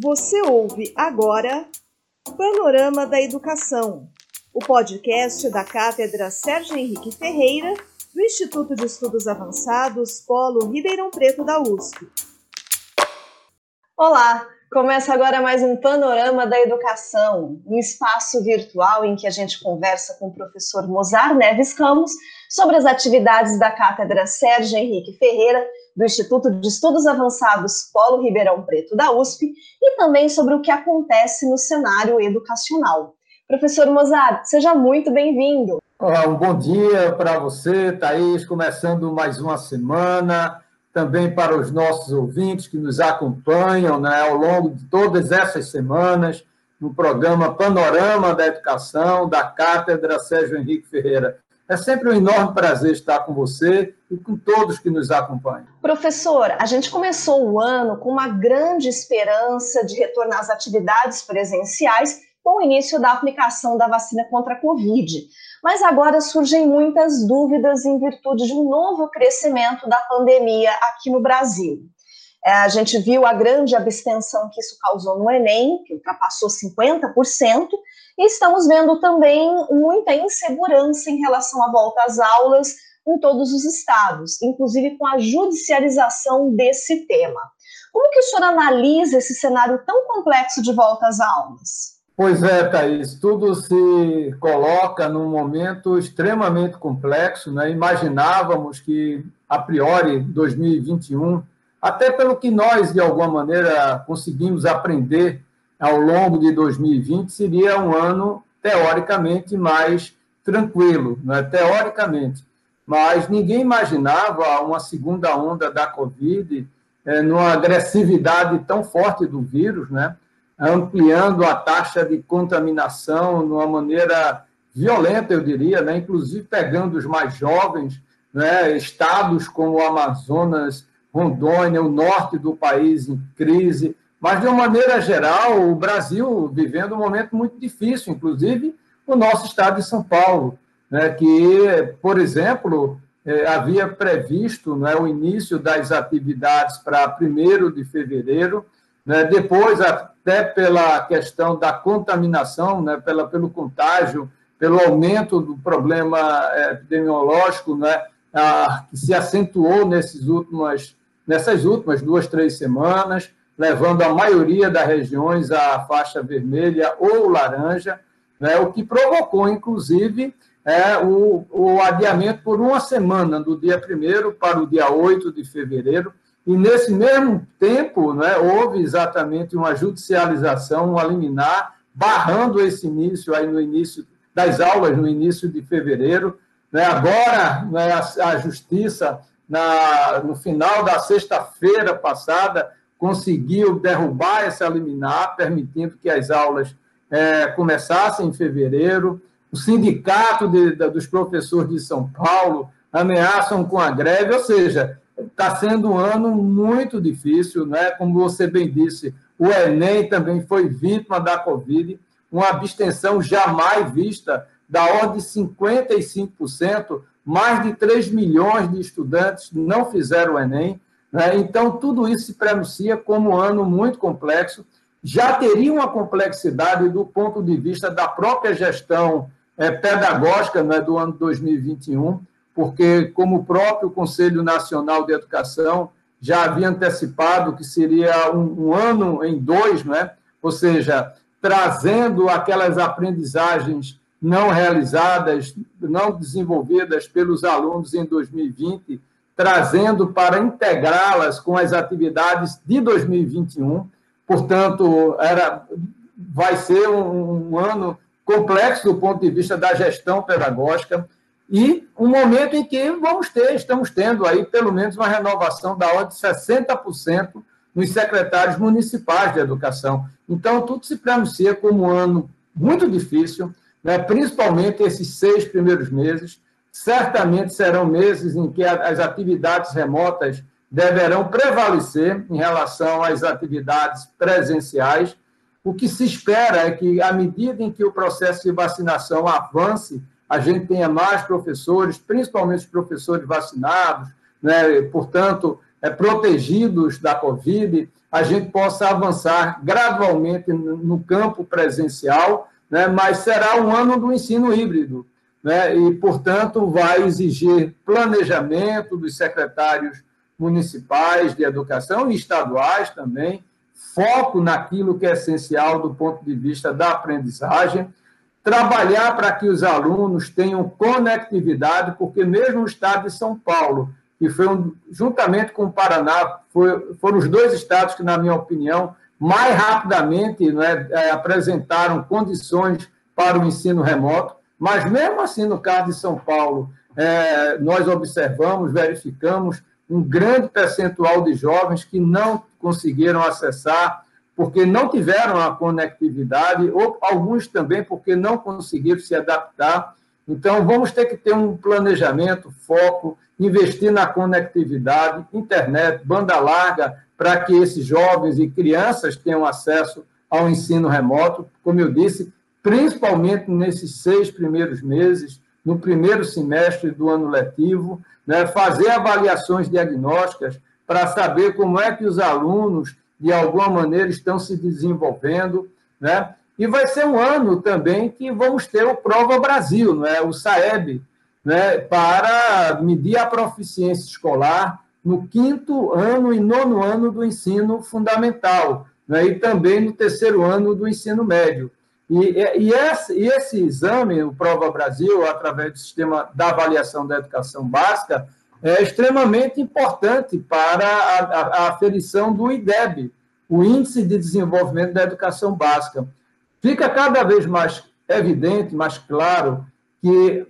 Você ouve agora Panorama da Educação, o podcast da Cátedra Sérgio Henrique Ferreira, do Instituto de Estudos Avançados Polo Ribeirão Preto da USP. Olá, começa agora mais um Panorama da Educação, um espaço virtual em que a gente conversa com o professor Mozar Neves Ramos sobre as atividades da Cátedra Sérgio Henrique Ferreira do Instituto de Estudos Avançados Polo Ribeirão Preto da USP e também sobre o que acontece no cenário educacional. Professor Mozart, seja muito bem-vindo. Um bom dia para você, Thaís, começando mais uma semana, também para os nossos ouvintes que nos acompanham né, ao longo de todas essas semanas no programa Panorama da Educação da Cátedra Sérgio Henrique Ferreira. É sempre um enorme prazer estar com você e com todos que nos acompanham. Professor, a gente começou o ano com uma grande esperança de retornar às atividades presenciais com o início da aplicação da vacina contra a Covid. Mas agora surgem muitas dúvidas em virtude de um novo crescimento da pandemia aqui no Brasil. É, a gente viu a grande abstenção que isso causou no Enem, que ultrapassou 50%, e estamos vendo também muita insegurança em relação à volta às aulas em todos os estados, inclusive com a judicialização desse tema. Como que o senhor analisa esse cenário tão complexo de volta às aulas? Pois é, Thaís, tudo se coloca num momento extremamente complexo. Né? Imaginávamos que, a priori, 2021, até pelo que nós, de alguma maneira, conseguimos aprender ao longo de 2020 seria um ano teoricamente mais tranquilo, é teoricamente. Mas ninguém imaginava uma segunda onda da Covid é, numa agressividade tão forte do vírus, né? Ampliando a taxa de contaminação de uma maneira violenta, eu diria, né? inclusive pegando os mais jovens, né? estados como o Amazonas, Rondônia, o norte do país em crise, mas, de uma maneira geral, o Brasil vivendo um momento muito difícil, inclusive o nosso estado de São Paulo, né, que, por exemplo, eh, havia previsto né, o início das atividades para 1 de fevereiro, né, depois, até pela questão da contaminação, né, pela, pelo contágio, pelo aumento do problema eh, epidemiológico, né, a, que se acentuou nesses últimas, nessas últimas duas, três semanas, levando a maioria das regiões à faixa vermelha ou laranja, né, o que provocou, inclusive, é, o, o adiamento por uma semana, do dia 1 para o dia 8 de fevereiro, e nesse mesmo tempo né, houve exatamente uma judicialização, um liminar, barrando esse início aí no início das aulas, no início de fevereiro. Né, agora, né, a, a Justiça, na, no final da sexta-feira passada, conseguiu derrubar essa liminar, permitindo que as aulas é, começassem em fevereiro. O sindicato de, de, dos professores de São Paulo ameaçam com a greve, ou seja, está sendo um ano muito difícil, né? como você bem disse, o Enem também foi vítima da Covid, uma abstenção jamais vista, da ordem de 55%, mais de 3 milhões de estudantes não fizeram o Enem, né? Então, tudo isso se pronuncia como um ano muito complexo, já teria uma complexidade do ponto de vista da própria gestão é, pedagógica né, do ano 2021, porque, como o próprio Conselho Nacional de Educação já havia antecipado que seria um, um ano em dois, né? ou seja, trazendo aquelas aprendizagens não realizadas, não desenvolvidas pelos alunos em 2020 trazendo para integrá-las com as atividades de 2021. Portanto, era, vai ser um, um ano complexo do ponto de vista da gestão pedagógica e um momento em que vamos ter, estamos tendo aí pelo menos uma renovação da ordem de 60% nos secretários municipais de educação. Então, tudo se pronuncia como um ano muito difícil, né? principalmente esses seis primeiros meses, certamente serão meses em que as atividades remotas deverão prevalecer em relação às atividades presenciais. O que se espera é que, à medida em que o processo de vacinação avance, a gente tenha mais professores, principalmente os professores vacinados, né? portanto, é, protegidos da Covid, a gente possa avançar gradualmente no campo presencial, né, mas será um ano do ensino híbrido, né, e, portanto, vai exigir planejamento dos secretários municipais de educação e estaduais também, foco naquilo que é essencial do ponto de vista da aprendizagem, trabalhar para que os alunos tenham conectividade, porque mesmo o estado de São Paulo, que foi um, juntamente com o Paraná, foi, foram os dois estados que, na minha opinião, mais rapidamente né, é, apresentaram condições para o ensino remoto, mas mesmo assim, no caso de São Paulo, é, nós observamos, verificamos um grande percentual de jovens que não conseguiram acessar porque não tiveram a conectividade, ou alguns também porque não conseguiram se adaptar. Então, vamos ter que ter um planejamento, foco, investir na conectividade, internet, banda larga, para que esses jovens e crianças tenham acesso ao ensino remoto, como eu disse, principalmente nesses seis primeiros meses, no primeiro semestre do ano letivo, né, fazer avaliações diagnósticas para saber como é que os alunos, de alguma maneira, estão se desenvolvendo. Né? E vai ser um ano também que vamos ter o Prova Brasil, né, o SAEB, né, para medir a proficiência escolar no quinto ano e nono ano do ensino fundamental, né, e também no terceiro ano do ensino médio. E, e, esse, e esse exame, o Prova Brasil, através do sistema da avaliação da educação básica, é extremamente importante para a, aferição do IDEB, o Índice de Desenvolvimento da Educação Básica. Fica cada vez mais evidente, mais claro, que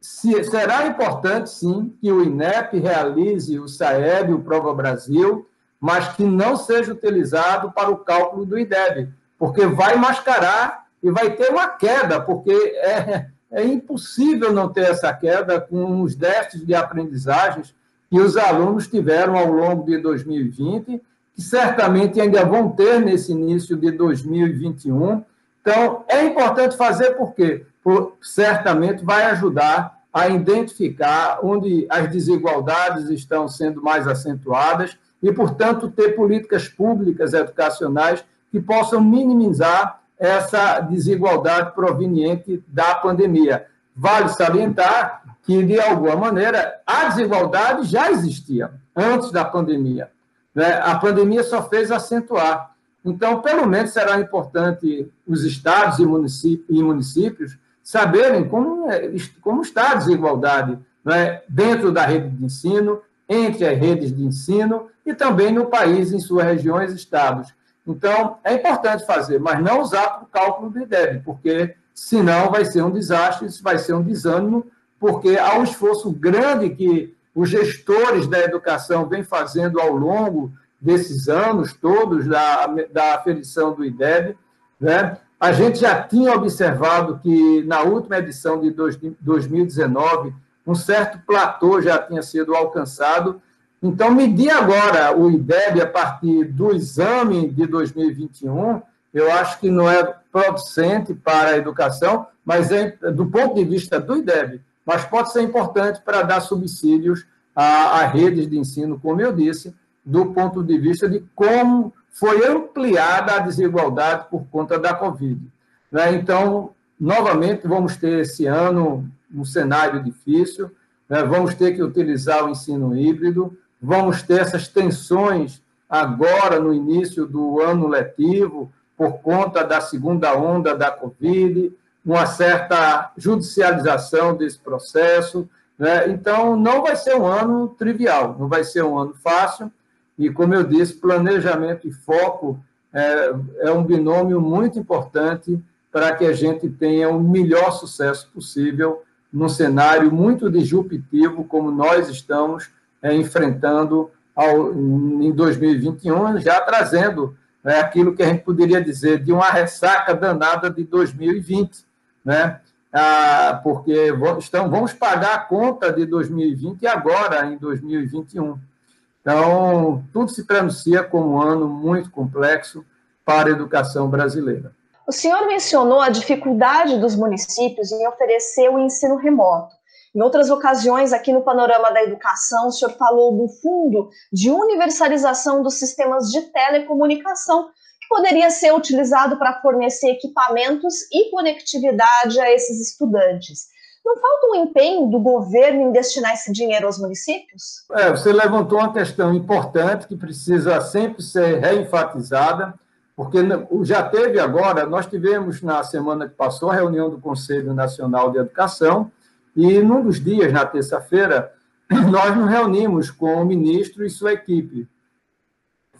se, será importante, sim, que o INEP realize o SAEB, o Prova Brasil, mas que não seja utilizado para o cálculo do IDEB, porque vai mascarar e vai ter uma queda, porque é, é impossível não ter essa queda com os déficits de aprendizagens que os alunos tiveram ao longo de 2020, que certamente ainda vão ter nesse início de 2021. Então, é importante fazer porque por, certamente vai ajudar a identificar onde as desigualdades estão sendo mais acentuadas e, portanto, ter políticas públicas educacionais que possam minimizar essa desigualdade proveniente da pandemia. Vale salientar que, de alguma maneira, a desigualdade já existia antes da pandemia. Né? A pandemia só fez acentuar. Então, pelo menos será importante os estados e municípios saberem como, é, como está a desigualdade né? dentro da rede de ensino, entre as redes de ensino e também no país, em suas regiões e estados. Então, é importante fazer, mas não usar para o cálculo do IDEB, porque senão vai ser um desastre, isso vai ser um desânimo, porque há um esforço grande que os gestores da educação vêm fazendo ao longo desses anos todos da, da aferição do IDEB. Né? A gente já tinha observado que na última edição de 2019, um certo platô já tinha sido alcançado, então, medir agora o IDEB a partir do exame de 2021, eu acho que não é producente para a educação, mas é do ponto de vista do IDEB, mas pode ser importante para dar subsídios a, a redes de ensino, como eu disse, do ponto de vista de como foi ampliada a desigualdade por conta da Covid. Né? Então, novamente, vamos ter esse ano um cenário difícil, né? vamos ter que utilizar o ensino híbrido, vamos ter essas tensões agora no início do ano letivo, por conta da segunda onda da Covid, uma certa judicialização desse processo. Né? Então, não vai ser um ano trivial, não vai ser um ano fácil. E, como eu disse, planejamento e foco é, é um binômio muito importante para que a gente tenha o melhor sucesso possível num cenário muito disruptivo como nós estamos é, enfrentando ao, em 2021, já trazendo né, aquilo que a gente poderia dizer de uma ressaca danada de 2020, né? Ah, porque estão, vamos pagar a conta de 2020 agora, em 2021. Então, tudo se pronuncia como um ano muito complexo para a educação brasileira. O senhor mencionou a dificuldade dos municípios em oferecer o ensino remoto. Em outras ocasiões, aqui no Panorama da Educação, o senhor falou do Fundo de Universalização dos Sistemas de Telecomunicação, que poderia ser utilizado para fornecer equipamentos e conectividade a esses estudantes. Não falta um empenho do governo em destinar esse dinheiro aos municípios? É, você levantou uma questão importante que precisa sempre ser reenfatizada, porque já teve agora, nós tivemos na semana que passou a reunião do Conselho Nacional de Educação, e num dos dias, na terça-feira, nós nos reunimos com o ministro e sua equipe.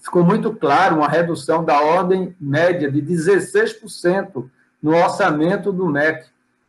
Ficou muito claro uma redução da ordem média de 16% no orçamento do MEC.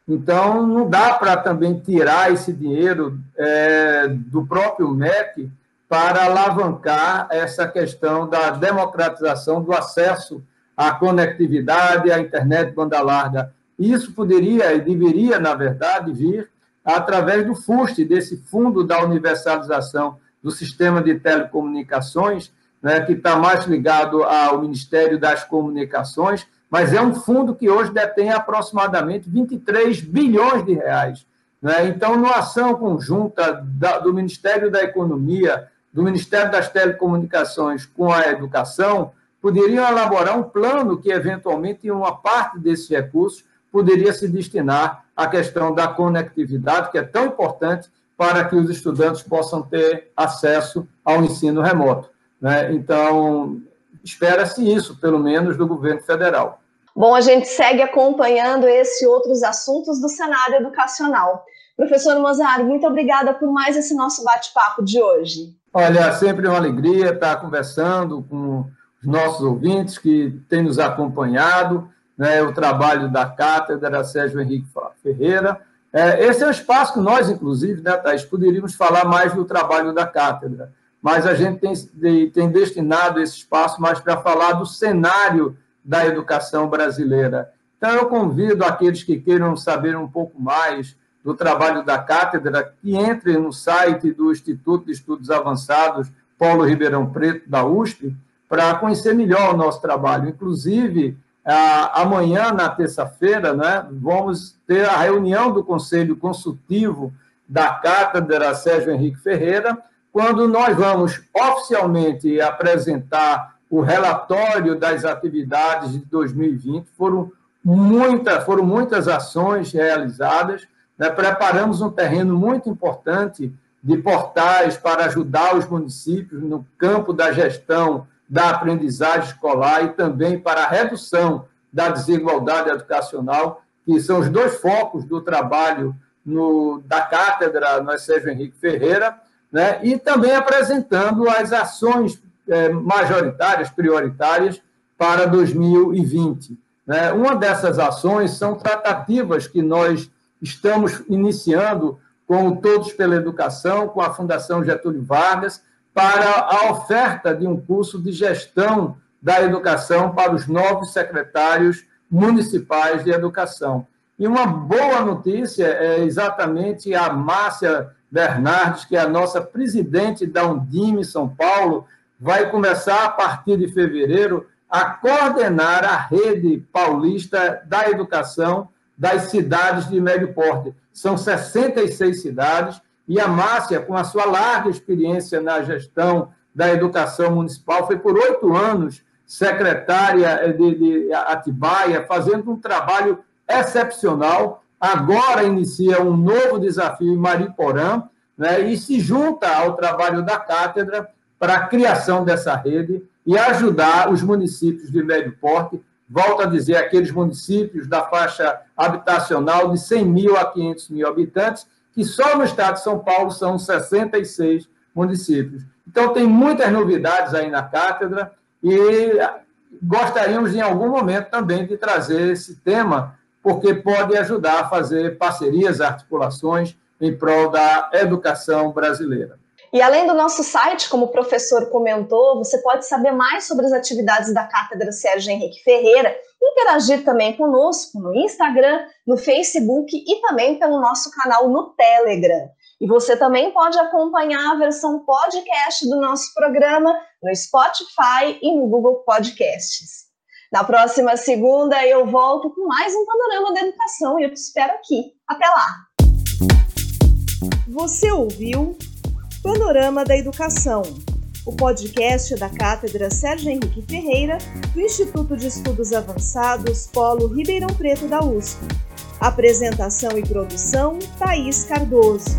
Então, não dá para também tirar esse dinheiro é, do próprio MEC para alavancar essa questão da democratização do acesso à conectividade, à internet banda larga. Isso poderia e deveria, na verdade, vir através do FUST, desse Fundo da Universalização do Sistema de Telecomunicações, né, que está mais ligado ao Ministério das Comunicações, mas é um fundo que hoje detém aproximadamente 23 bilhões de reais. Né? Então, numa ação conjunta da, do Ministério da Economia, do Ministério das Telecomunicações com a Educação, poderiam elaborar um plano que, eventualmente, uma parte desses recursos poderia se destinar à questão da conectividade, que é tão importante para que os estudantes possam ter acesso ao ensino remoto. Né? Então, espera-se isso, pelo menos, do governo federal. Bom, a gente segue acompanhando esse e outros assuntos do cenário educacional. Professor Mozart, muito obrigada por mais esse nosso bate-papo de hoje. Olha, sempre uma alegria estar conversando com os nossos ouvintes que têm nos acompanhado né, o trabalho da cátedra Sérgio Henrique Ferreira. É, esse é um espaço que nós, inclusive, né, Thais, poderíamos falar mais do trabalho da cátedra, mas a gente tem, tem destinado esse espaço mais para falar do cenário da educação brasileira. Então, eu convido aqueles que queiram saber um pouco mais do trabalho da cátedra que entrem no site do Instituto de Estudos Avançados Paulo Ribeirão Preto, da USP, para conhecer melhor o nosso trabalho. Inclusive, amanhã, na terça-feira, né, vamos ter a reunião do Conselho Consultivo da Cátedra Sérgio Henrique Ferreira, quando nós vamos oficialmente apresentar o relatório das atividades de 2020. Foram, muita, foram muitas ações realizadas, né, preparamos um terreno muito importante de portais para ajudar os municípios no campo da gestão da aprendizagem escolar e também para a redução da desigualdade educacional, que são os dois focos do trabalho no, da cátedra no Sérgio Henrique Ferreira, né? e também apresentando as ações é, majoritárias, prioritárias para 2020. Né? Uma dessas ações são tratativas que nós estamos iniciando com o Todos pela Educação, com a Fundação Getúlio Vargas, para a oferta de um curso de gestão da educação para os novos secretários municipais de educação. E uma boa notícia é exatamente a Márcia Bernardes, que é a nossa presidente da Undime São Paulo, vai começar a partir de fevereiro a coordenar a rede paulista da educação das cidades de médio porte. São 66 cidades e a Márcia, com a sua larga experiência na gestão da educação municipal, foi por oito anos secretária de, de Atibaia, fazendo um trabalho excepcional. Agora inicia um novo desafio em Mariporã né, e se junta ao trabalho da cátedra para a criação dessa rede e ajudar os municípios de médio porte, volto a dizer, aqueles municípios da faixa habitacional de 100 mil a 500 mil habitantes, que só no estado de São Paulo são 66 municípios. Então, tem muitas novidades aí na cátedra e gostaríamos, em algum momento, também de trazer esse tema, porque pode ajudar a fazer parcerias, articulações em prol da educação brasileira. E além do nosso site, como o professor comentou, você pode saber mais sobre as atividades da Cátedra Sérgio Henrique Ferreira, interagir também conosco no Instagram, no Facebook e também pelo nosso canal no Telegram. E você também pode acompanhar a versão podcast do nosso programa no Spotify e no Google Podcasts. Na próxima segunda eu volto com mais um panorama da educação e eu te espero aqui. Até lá! Você ouviu Panorama da Educação, o podcast da Cátedra Sérgio Henrique Ferreira, do Instituto de Estudos Avançados Polo Ribeirão Preto da USP. Apresentação e produção: Thaís Cardoso.